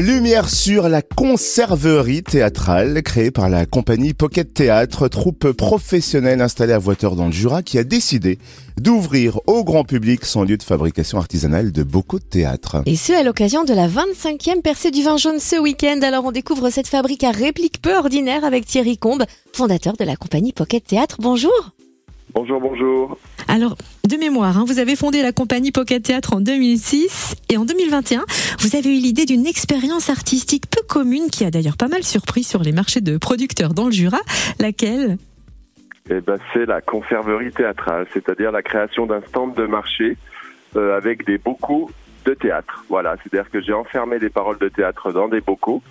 Lumière sur la conserverie théâtrale créée par la compagnie Pocket Théâtre, troupe professionnelle installée à Voiteur dans le Jura qui a décidé d'ouvrir au grand public son lieu de fabrication artisanale de beaucoup de théâtre. Et ce, à l'occasion de la 25e percée du vin jaune ce week-end. Alors on découvre cette fabrique à réplique peu ordinaire avec Thierry Combe, fondateur de la compagnie Pocket Théâtre. Bonjour Bonjour, bonjour. Alors, de mémoire, hein, vous avez fondé la compagnie Pocket Théâtre en 2006 et en 2021, vous avez eu l'idée d'une expérience artistique peu commune qui a d'ailleurs pas mal surpris sur les marchés de producteurs dans le Jura. Laquelle? Eh ben, c'est la conserverie théâtrale, c'est-à-dire la création d'un stand de marché euh, avec des bocaux de théâtre. Voilà, c'est-à-dire que j'ai enfermé des paroles de théâtre dans des bocaux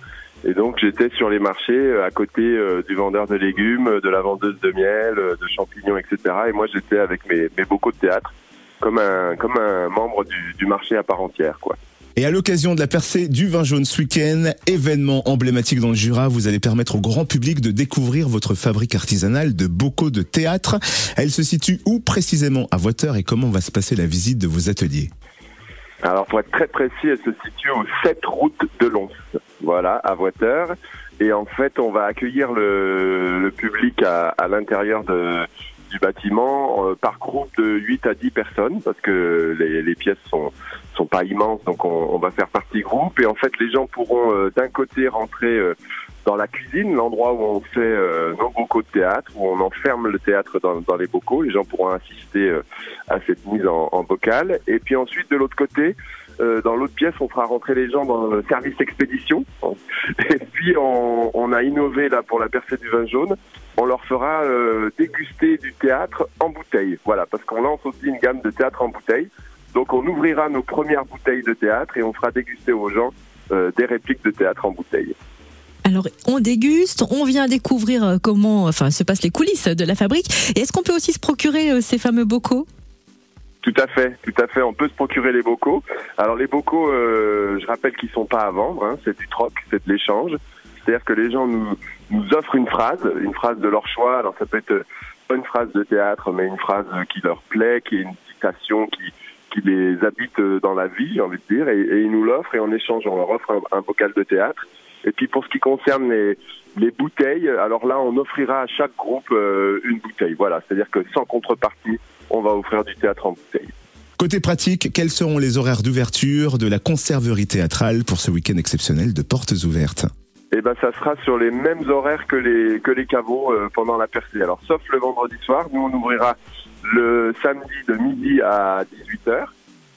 et donc j'étais sur les marchés euh, à côté euh, du vendeur de légumes, de la vendeuse de miel, euh, de champignons, etc. Et moi j'étais avec mes, mes bocaux de théâtre comme un, comme un membre du, du marché à part entière. quoi. Et à l'occasion de la percée du vin jaune ce week-end, événement emblématique dans le Jura, vous allez permettre au grand public de découvrir votre fabrique artisanale de bocaux de théâtre. Elle se situe où précisément à Voiteur et comment va se passer la visite de vos ateliers? Alors pour être très précis, elle se situe au 7 route de Lons voilà, à Voiteur. Et en fait, on va accueillir le, public à, l'intérieur du bâtiment euh, par groupe de 8 à 10 personnes parce que les, pièces sont sont pas immenses donc on, va faire partie groupe et en fait les gens pourront euh, d'un côté rentrer euh, dans la cuisine, l'endroit où on fait nos bocaux de théâtre, où on enferme le théâtre dans, les bocaux. Les gens pourront assister à cette mise en bocal. Et puis ensuite, de l'autre côté, euh, dans l'autre pièce, on fera rentrer les gens dans le service expédition. Et puis, on, a innové là pour la percée du vin jaune. On leur fera euh, déguster du théâtre en bouteille. Voilà, parce qu'on lance aussi une gamme de théâtre en bouteille. Donc, on ouvrira nos premières bouteilles de théâtre et on fera déguster aux gens euh, des répliques de théâtre en bouteille. Alors, on déguste, on vient découvrir comment, enfin, se passent les coulisses de la fabrique. Est-ce qu'on peut aussi se procurer ces fameux bocaux? Tout à fait, tout à fait. On peut se procurer les bocaux. Alors les bocaux, euh, je rappelle qu'ils sont pas à vendre. Hein. c'est du troc, c'est de l'échange. C'est-à-dire que les gens nous nous offrent une phrase, une phrase de leur choix. Alors ça peut être pas une phrase de théâtre, mais une phrase qui leur plaît, qui est une citation qui qui les habite dans la vie, j'ai envie de dire, et, et ils nous l'offrent et en échange on leur offre un, un bocal de théâtre. Et puis pour ce qui concerne les, les bouteilles, alors là on offrira à chaque groupe euh, une bouteille. Voilà, c'est-à-dire que sans contrepartie, on va offrir du théâtre en bouteille. Côté pratique, quels seront les horaires d'ouverture de la conserverie théâtrale pour ce week-end exceptionnel de portes ouvertes? Eh ben, ça sera sur les mêmes horaires que les que les caveaux euh, pendant la percée. Alors, sauf le vendredi soir, nous on ouvrira le samedi de midi à 18h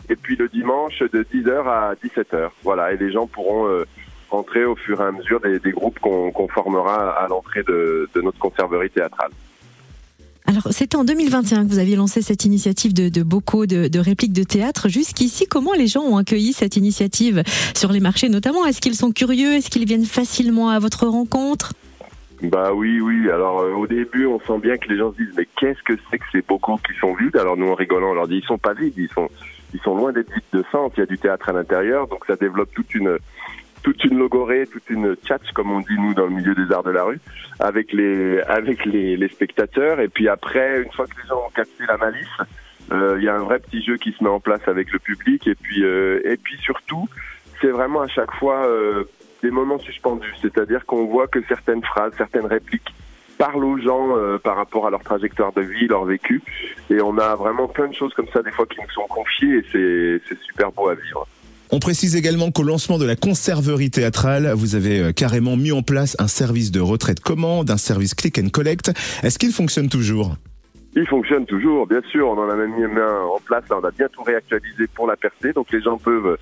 et puis le dimanche de 10h à 17h. Voilà, et les gens pourront euh, rentrer au fur et à mesure des, des groupes qu'on qu'on formera à l'entrée de, de notre conserverie théâtrale. Alors, c'était en 2021 que vous aviez lancé cette initiative de, bocaux, de, répliques de théâtre. Jusqu'ici, comment les gens ont accueilli cette initiative sur les marchés notamment? Est-ce qu'ils sont curieux? Est-ce qu'ils viennent facilement à votre rencontre? Bah oui, oui. Alors euh, au début, on sent bien que les gens se disent mais qu'est-ce que c'est que ces bocaux qui sont vides? Alors nous, en rigolant, on leur dit ils sont pas vides, ils sont ils sont loin d'être vides de sang. Il y a du théâtre à l'intérieur, donc ça développe toute une toute une logorée, toute une tchatch, comme on dit nous dans le milieu des arts de la rue, avec les avec les, spectateurs. Et puis après, une fois que les gens ont capté la malice, euh, il y a un vrai petit jeu qui se met en place avec le public. Et puis euh, et puis surtout, c'est vraiment à chaque fois euh, des moments suspendus. C'est-à-dire qu'on voit que certaines phrases, certaines répliques parlent aux gens par rapport à leur trajectoire de vie, leur vécu. Et on a vraiment plein de choses comme ça des fois qui nous sont confiées et c'est super beau à vivre. On précise également qu'au lancement de la conserverie théâtrale, vous avez euh, carrément mis en place un service de retraite commande, un service click and collect. Est-ce qu'il fonctionne toujours? Il fonctionne toujours, bien sûr. On en a même mis un en place. Là, on a bien tout réactualisé pour la percée. Donc les gens peuvent,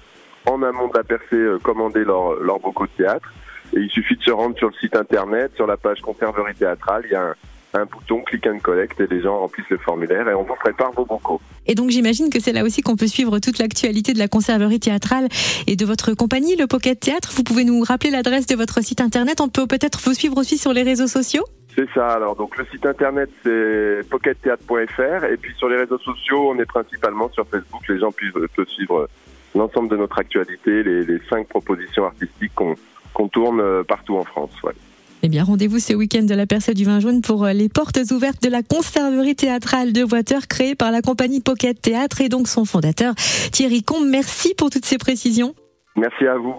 en amont de la percée, euh, commander leur, leur bocaux de théâtre. Et il suffit de se rendre sur le site internet, sur la page conserverie théâtrale. Il y a un, un bouton click and collect et les gens remplissent le formulaire et on vous prépare vos bocaux. Et donc j'imagine que c'est là aussi qu'on peut suivre toute l'actualité de la conserverie théâtrale et de votre compagnie, le Pocket Théâtre. Vous pouvez nous rappeler l'adresse de votre site internet. On peut peut-être vous suivre aussi sur les réseaux sociaux C'est ça, alors donc le site internet c'est pockettheatre.fr et puis sur les réseaux sociaux on est principalement sur Facebook, les gens peuvent, suivre l'ensemble de notre actualité, les, les cinq propositions artistiques qu'on tourne euh, partout en France. Ouais. Eh bien, rendez-vous ce week-end de la percée du vin jaune pour euh, les portes ouvertes de la conserverie théâtrale de Voiteur créée par la compagnie Pocket Théâtre et donc son fondateur Thierry Combe. Merci pour toutes ces précisions. Merci à vous.